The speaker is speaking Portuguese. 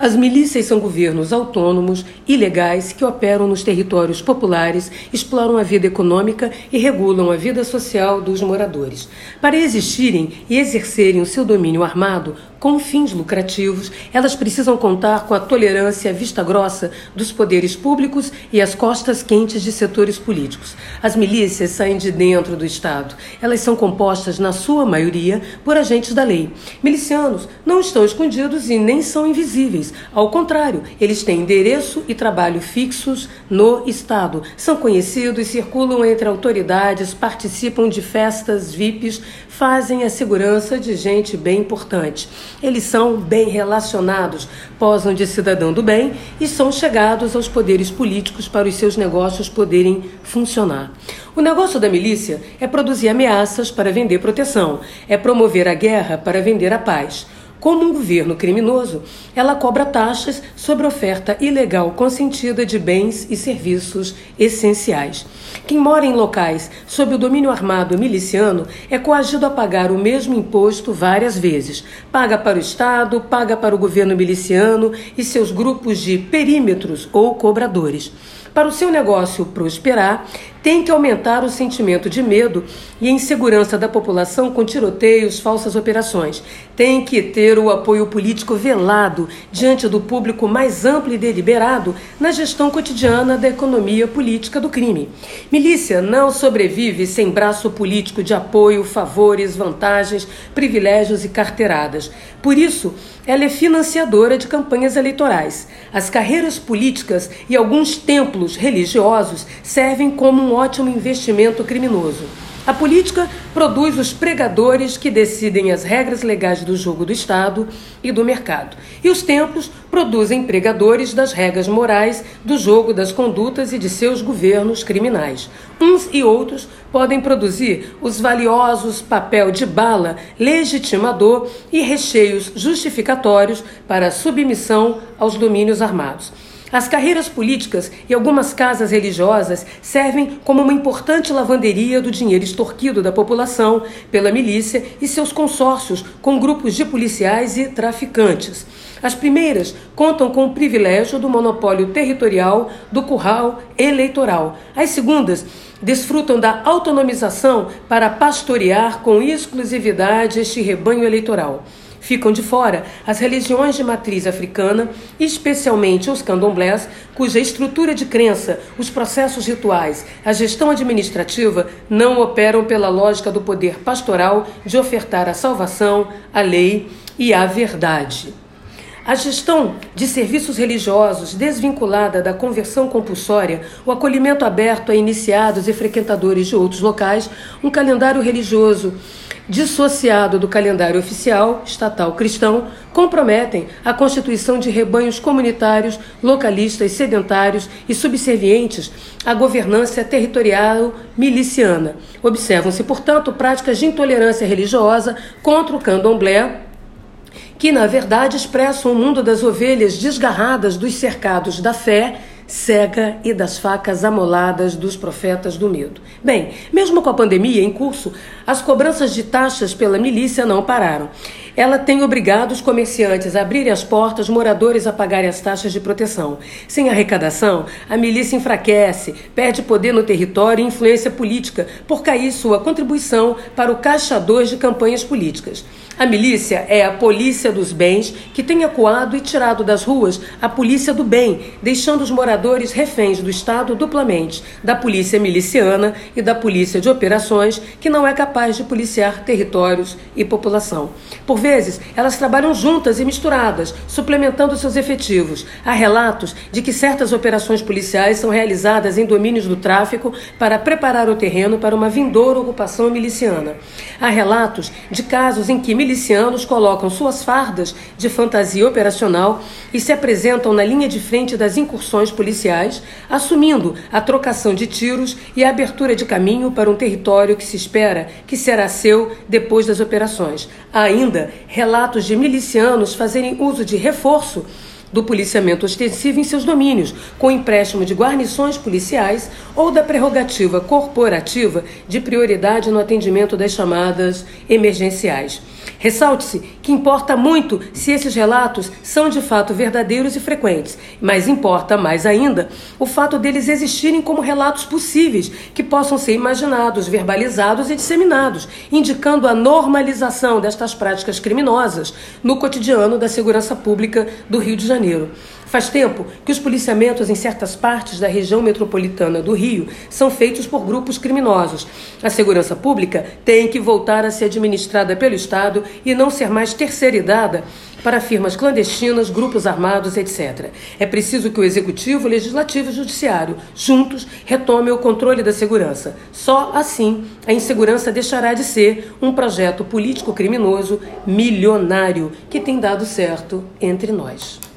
As milícias são governos autônomos, ilegais, que operam nos territórios populares, exploram a vida econômica e regulam a vida social dos moradores. Para existirem e exercerem o seu domínio armado, com fins lucrativos, elas precisam contar com a tolerância vista grossa dos poderes públicos e as costas quentes de setores políticos. As milícias saem de dentro do Estado. Elas são compostas, na sua maioria, por agentes da lei. Milicianos não estão escondidos e nem são invisíveis. Ao contrário, eles têm endereço e trabalho fixos no Estado. São conhecidos, circulam entre autoridades, participam de festas VIPs, fazem a segurança de gente bem importante. Eles são bem relacionados, posam de cidadão do bem e são chegados aos poderes políticos para os seus negócios poderem funcionar. O negócio da milícia é produzir ameaças para vender proteção, é promover a guerra para vender a paz. Como um governo criminoso, ela cobra taxas sobre oferta ilegal consentida de bens e serviços essenciais. Quem mora em locais sob o domínio armado miliciano é coagido a pagar o mesmo imposto várias vezes. Paga para o Estado, paga para o governo miliciano e seus grupos de perímetros ou cobradores. Para o seu negócio prosperar, tem que aumentar o sentimento de medo e insegurança da população com tiroteios, falsas operações. Tem que ter o apoio político velado diante do público mais amplo e deliberado na gestão cotidiana da economia política do crime. Milícia não sobrevive sem braço político de apoio, favores, vantagens, privilégios e carteiradas. Por isso, ela é financiadora de campanhas eleitorais. As carreiras políticas e alguns templos religiosos servem como um ótimo investimento criminoso. A política produz os pregadores que decidem as regras legais do jogo do Estado e do mercado. E os templos produzem pregadores das regras morais do jogo das condutas e de seus governos criminais. Uns e outros podem produzir os valiosos papel de bala legitimador e recheios justificatórios para a submissão aos domínios armados. As carreiras políticas e algumas casas religiosas servem como uma importante lavanderia do dinheiro extorquido da população pela milícia e seus consórcios com grupos de policiais e traficantes. As primeiras contam com o privilégio do monopólio territorial do curral eleitoral. As segundas desfrutam da autonomização para pastorear com exclusividade este rebanho eleitoral. Ficam de fora as religiões de matriz africana, especialmente os candomblés, cuja estrutura de crença, os processos rituais, a gestão administrativa não operam pela lógica do poder pastoral de ofertar a salvação, a lei e a verdade. A gestão de serviços religiosos desvinculada da conversão compulsória, o acolhimento aberto a iniciados e frequentadores de outros locais, um calendário religioso dissociado do calendário oficial estatal cristão, comprometem a constituição de rebanhos comunitários, localistas, sedentários e subservientes à governança territorial miliciana. Observam-se, portanto, práticas de intolerância religiosa contra o candomblé, que na verdade expressam o mundo das ovelhas desgarradas dos cercados da fé cega e das facas amoladas dos profetas do medo. Bem, mesmo com a pandemia em curso, as cobranças de taxas pela milícia não pararam. Ela tem obrigado os comerciantes a abrirem as portas, moradores a pagarem as taxas de proteção. Sem arrecadação, a milícia enfraquece, perde poder no território e influência política, por cair sua contribuição para o caixa 2 de campanhas políticas. A milícia é a polícia dos bens que tem acuado e tirado das ruas a polícia do bem, deixando os moradores reféns do Estado duplamente, da polícia miliciana e da polícia de operações, que não é capaz de policiar territórios e população. Por vezes, elas trabalham juntas e misturadas, suplementando seus efetivos. Há relatos de que certas operações policiais são realizadas em domínios do tráfico para preparar o terreno para uma vindoura ocupação miliciana. Há relatos de casos em que milicianos colocam suas fardas de fantasia operacional e se apresentam na linha de frente das incursões policiais, assumindo a trocação de tiros e a abertura de caminho para um território que se espera que será seu depois das operações. Há ainda relatos de milicianos fazerem uso de reforço do policiamento ostensivo em seus domínios, com empréstimo de guarnições policiais ou da prerrogativa corporativa de prioridade no atendimento das chamadas emergenciais. Ressalte-se que importa muito se esses relatos são de fato verdadeiros e frequentes, mas importa mais ainda o fato deles existirem como relatos possíveis que possam ser imaginados, verbalizados e disseminados, indicando a normalização destas práticas criminosas no cotidiano da segurança pública do Rio de Janeiro. Faz tempo que os policiamentos em certas partes da região metropolitana do Rio são feitos por grupos criminosos. A segurança pública tem que voltar a ser administrada pelo Estado e não ser mais terceirizada para firmas clandestinas, grupos armados, etc. É preciso que o Executivo, o Legislativo e o Judiciário, juntos, retomem o controle da segurança. Só assim a insegurança deixará de ser um projeto político criminoso milionário que tem dado certo entre nós.